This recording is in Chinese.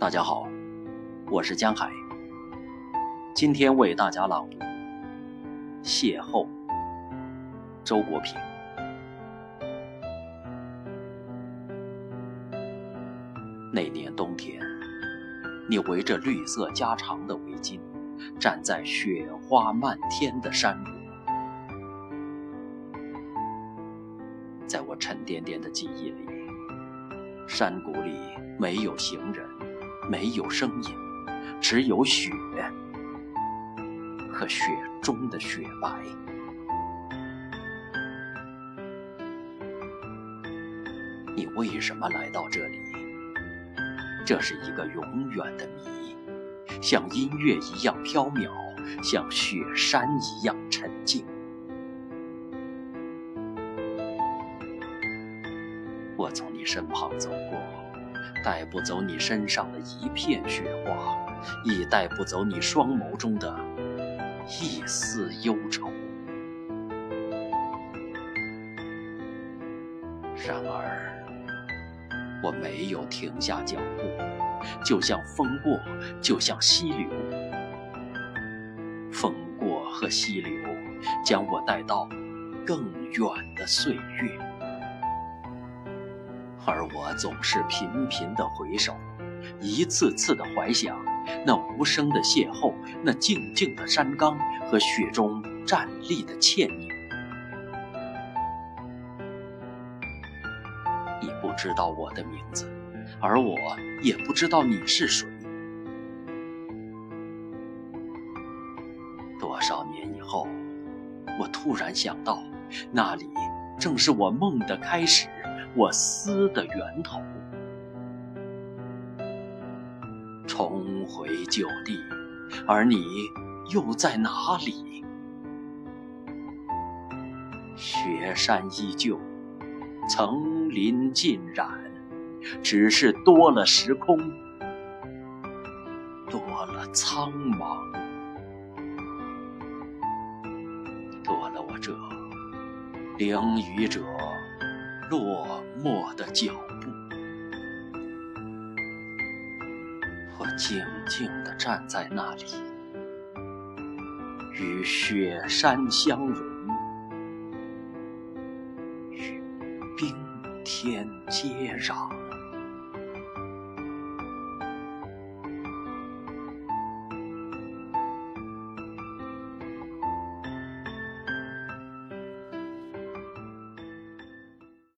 大家好，我是江海。今天为大家朗读《邂逅》，周国平。那年冬天，你围着绿色加长的围巾，站在雪花漫天的山谷。在我沉甸甸的记忆里，山谷里没有行人。没有声音，只有雪和雪中的雪白。你为什么来到这里？这是一个永远的谜，像音乐一样飘渺，像雪山一样沉静。我从你身旁走过。带不走你身上的一片雪花，亦带不走你双眸中的一丝忧愁。然而，我没有停下脚步，就像风过，就像溪流。风过和溪流，将我带到更远的岁月。而我总是频频的回首，一次次的怀想那无声的邂逅，那静静的山岗和雪中站立的倩影。你不知道我的名字，而我也不知道你是谁。多少年以后，我突然想到，那里正是我梦的开始。我思的源头，重回旧地，而你又在哪里？雪山依旧，层林尽染，只是多了时空，多了苍茫，多了我这领雨者。落寞的脚步，我静静地站在那里，与雪山相融，与冰天接壤。